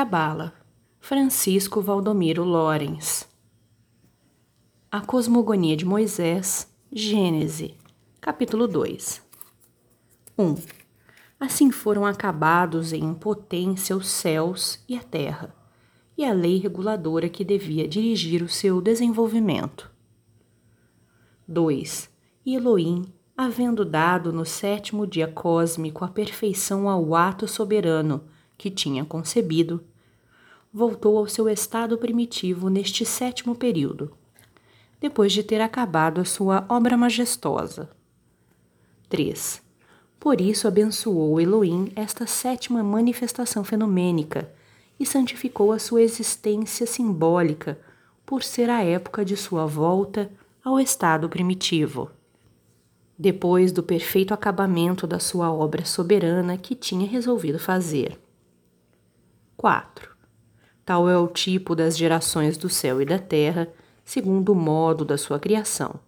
Cabala, Francisco Valdomiro Lorenz. A Cosmogonia de Moisés, Gênese, capítulo 2. 1. Assim foram acabados em potência os céus e a terra, e a lei reguladora que devia dirigir o seu desenvolvimento. 2. E Elohim, havendo dado no sétimo dia cósmico a perfeição ao ato soberano que tinha concebido, voltou ao seu estado primitivo neste sétimo período, depois de ter acabado a sua obra majestosa. 3. Por isso abençoou Elohim esta sétima manifestação fenomênica e santificou a sua existência simbólica por ser a época de sua volta ao estado primitivo. Depois do perfeito acabamento da sua obra soberana que tinha resolvido fazer. 4. Tal é o tipo das gerações do céu e da terra, segundo o modo da sua criação.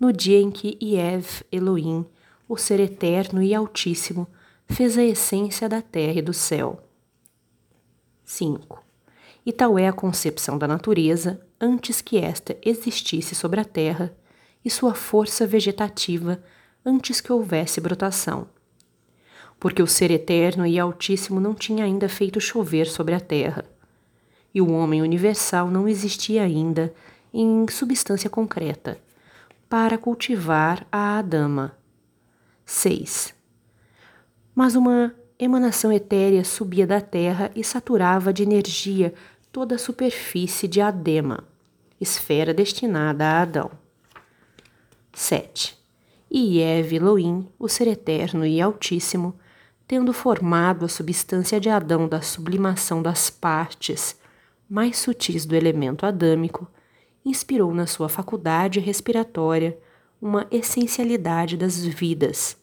No dia em que Iev Elohim, o Ser Eterno e Altíssimo, fez a essência da terra e do céu. 5. E tal é a concepção da natureza antes que esta existisse sobre a terra, e sua força vegetativa antes que houvesse brotação porque o Ser Eterno e Altíssimo não tinha ainda feito chover sobre a terra, e o homem universal não existia ainda em substância concreta para cultivar a Adama. 6. Mas uma emanação etérea subia da terra e saturava de energia toda a superfície de Adema, esfera destinada a Adão. 7. E Eve Elohim, o Ser Eterno e Altíssimo, tendo formado a substância de Adão da sublimação das partes mais sutis do elemento adâmico, inspirou na sua faculdade respiratória uma essencialidade das vidas.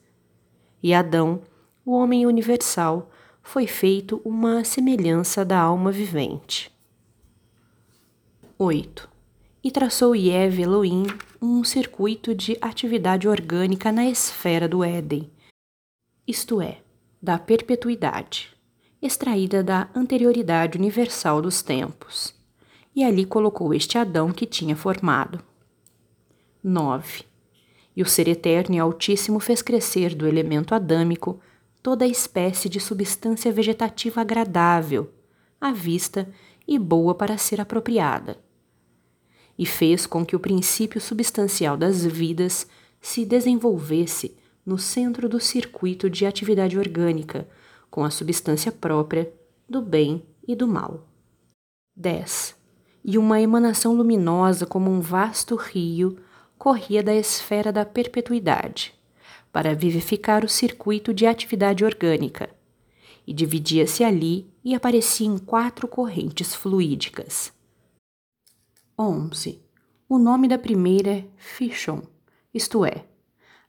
E Adão, o homem universal, foi feito uma semelhança da alma vivente. 8. E traçou Yev Elohim um circuito de atividade orgânica na esfera do Éden, isto é, da perpetuidade, extraída da anterioridade universal dos tempos, e ali colocou este Adão que tinha formado. 9. E o Ser Eterno e Altíssimo fez crescer do elemento adâmico toda a espécie de substância vegetativa agradável, à vista e boa para ser apropriada. E fez com que o princípio substancial das vidas se desenvolvesse no centro do circuito de atividade orgânica, com a substância própria do bem e do mal. 10. E uma emanação luminosa como um vasto rio corria da esfera da perpetuidade, para vivificar o circuito de atividade orgânica, e dividia-se ali e aparecia em quatro correntes fluídicas. 11. O nome da primeira é Fishon, isto é,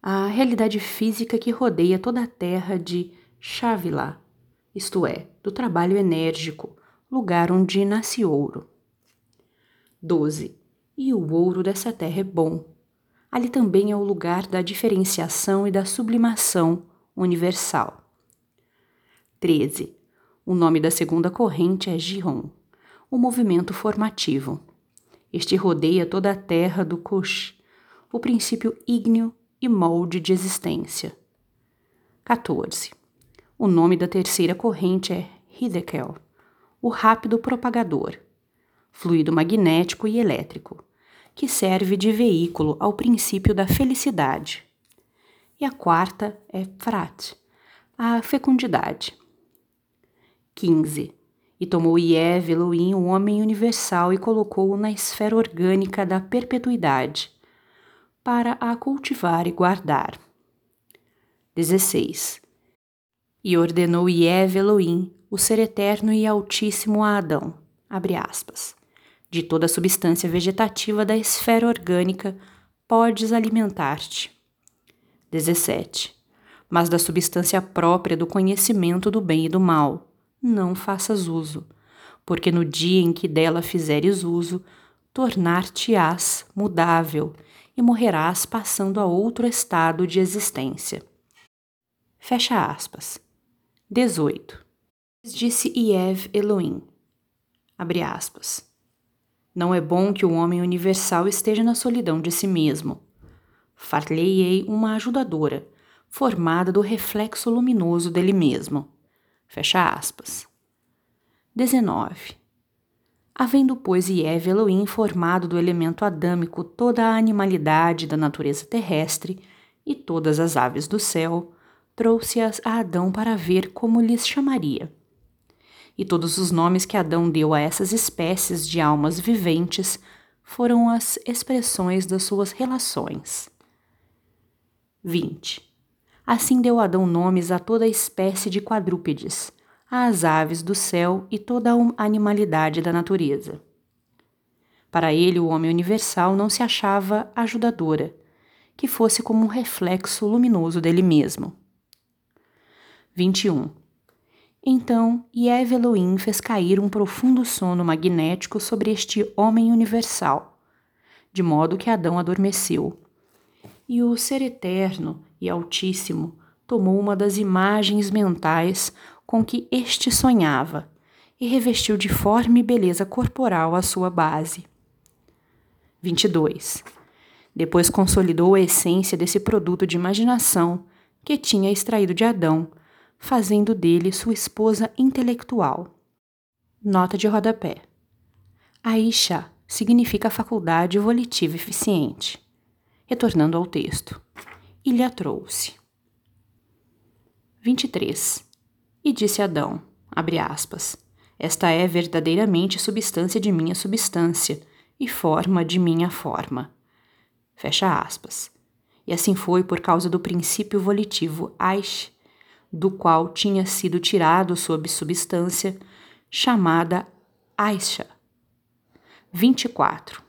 a realidade física que rodeia toda a terra de Xávila, isto é, do trabalho enérgico, lugar onde nasce ouro. 12. E o ouro dessa terra é bom. Ali também é o lugar da diferenciação e da sublimação universal. 13. O nome da segunda corrente é Giron, o movimento formativo. Este rodeia toda a terra do Cush, o princípio ígneo e molde de existência. 14. O nome da terceira corrente é Hidekel, o rápido propagador, fluido magnético e elétrico, que serve de veículo ao princípio da felicidade. E a quarta é Frat, a fecundidade. 15. E tomou Iev Elohim, o homem universal, e colocou-o na esfera orgânica da perpetuidade, para a cultivar e guardar. 16. E ordenou Iev Elohim, o ser eterno e altíssimo a Adão, aspas, de toda a substância vegetativa da esfera orgânica podes alimentar-te. 17. Mas da substância própria do conhecimento do bem e do mal, não faças uso, porque no dia em que dela fizeres uso, tornar-te-ás mudável e morrerás passando a outro estado de existência. Fecha aspas. 18. Disse Iev Elohim, abre aspas, não é bom que o homem universal esteja na solidão de si mesmo. Far-lhe-ei uma ajudadora, formada do reflexo luminoso dele mesmo. Fecha aspas. 19. Havendo, pois, Iev Elohim formado do elemento adâmico toda a animalidade da natureza terrestre e todas as aves do céu, trouxe-as a Adão para ver como lhes chamaria. E todos os nomes que Adão deu a essas espécies de almas viventes foram as expressões das suas relações. 20. Assim deu Adão nomes a toda espécie de quadrúpedes, às aves do céu e toda a animalidade da natureza. Para ele, o homem universal não se achava ajudadora, que fosse como um reflexo luminoso dele mesmo. 21. Então, Yev Elohim fez cair um profundo sono magnético sobre este homem universal, de modo que Adão adormeceu. E o Ser Eterno e Altíssimo tomou uma das imagens mentais com que este sonhava e revestiu de forma e beleza corporal a sua base. 22. Depois consolidou a essência desse produto de imaginação que tinha extraído de Adão, fazendo dele sua esposa intelectual. Nota de rodapé. Aisha significa faculdade volitiva eficiente. Retornando ao texto. E lhe a trouxe. 23. E disse Adão, abre aspas, esta é verdadeiramente substância de minha substância e forma de minha forma. Fecha aspas. E assim foi por causa do princípio volitivo Aish, do qual tinha sido tirado sob substância, chamada Aisha. 24.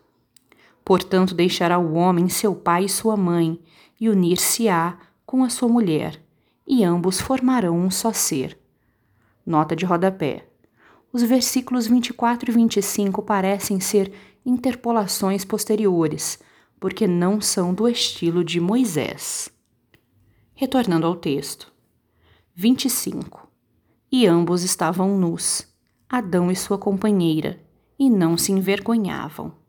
Portanto, deixará o homem seu pai e sua mãe, e unir-se-á com a sua mulher, e ambos formarão um só ser. Nota de rodapé. Os versículos 24 e 25 parecem ser interpolações posteriores, porque não são do estilo de Moisés. Retornando ao texto. 25. E ambos estavam nus, Adão e sua companheira, e não se envergonhavam.